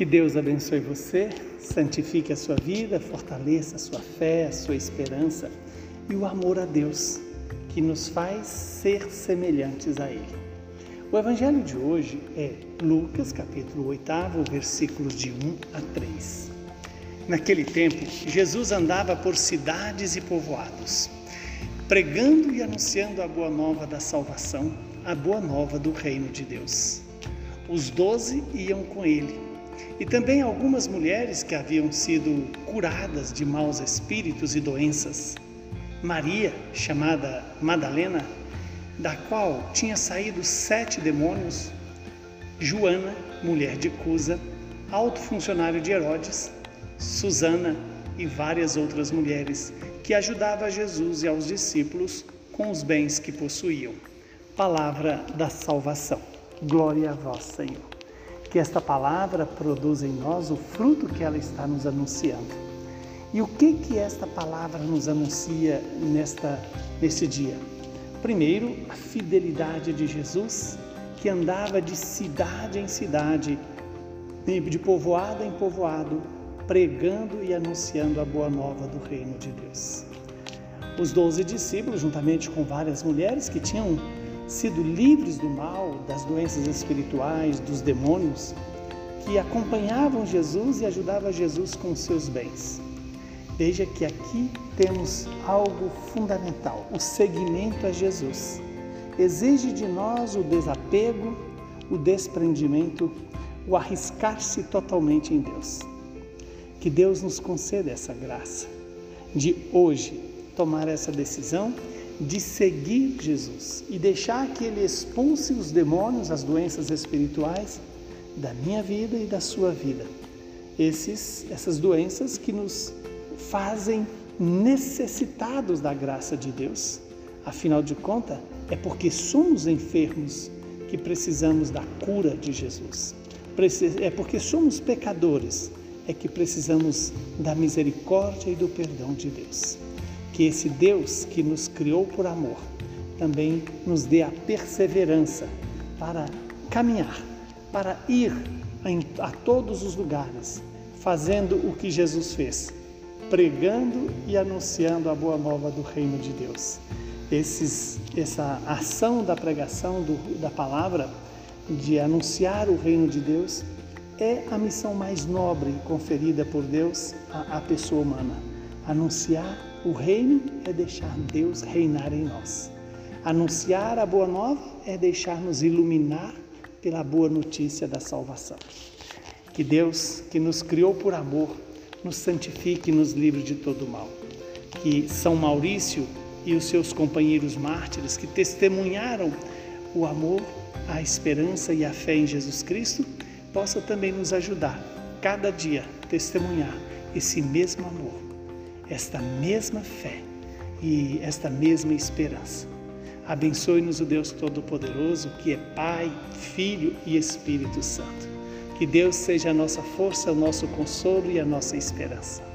Que Deus abençoe você, santifique a sua vida, fortaleça a sua fé, a sua esperança e o amor a Deus, que nos faz ser semelhantes a Ele. O evangelho de hoje é Lucas, capítulo 8, versículos de 1 a 3. Naquele tempo, Jesus andava por cidades e povoados, pregando e anunciando a boa nova da salvação, a boa nova do reino de Deus. Os doze iam com ele e também algumas mulheres que haviam sido curadas de maus espíritos e doenças. Maria, chamada Madalena, da qual tinha saído sete demônios, Joana, mulher de Cusa, alto funcionário de Herodes, Susana e várias outras mulheres que ajudavam a Jesus e aos discípulos com os bens que possuíam. Palavra da salvação. Glória a vós, Senhor que esta palavra produza em nós o fruto que ela está nos anunciando. E o que que esta palavra nos anuncia nesta neste dia? Primeiro, a fidelidade de Jesus, que andava de cidade em cidade, de povoado em povoado, pregando e anunciando a boa nova do reino de Deus. Os doze discípulos, juntamente com várias mulheres que tinham sido livres do mal, das doenças espirituais, dos demônios, que acompanhavam Jesus e ajudavam Jesus com seus bens. Veja que aqui temos algo fundamental: o seguimento a Jesus. Exige de nós o desapego, o desprendimento, o arriscar-se totalmente em Deus. Que Deus nos conceda essa graça de hoje tomar essa decisão de seguir Jesus e deixar que Ele expulse os demônios, as doenças espirituais da minha vida e da sua vida. Esses, essas doenças que nos fazem necessitados da graça de Deus. Afinal de contas, é porque somos enfermos que precisamos da cura de Jesus. É porque somos pecadores é que precisamos da misericórdia e do perdão de Deus que esse Deus que nos criou por amor também nos dê a perseverança para caminhar, para ir a, todos os lugares, fazendo o que Jesus fez, pregando e anunciando a boa nova do reino de Deus. Esses, essa ação da pregação do, da palavra, de anunciar o reino de Deus, é a missão mais nobre conferida por Deus à, à pessoa humana. Anunciar o reino é deixar Deus reinar em nós. Anunciar a boa nova é deixar-nos iluminar pela boa notícia da salvação. Que Deus, que nos criou por amor, nos santifique e nos livre de todo mal. Que São Maurício e os seus companheiros mártires que testemunharam o amor, a esperança e a fé em Jesus Cristo possam também nos ajudar, cada dia, testemunhar esse mesmo amor esta mesma fé e esta mesma esperança. Abençoe-nos o Deus Todo-Poderoso, que é Pai, Filho e Espírito Santo. Que Deus seja a nossa força, o nosso consolo e a nossa esperança.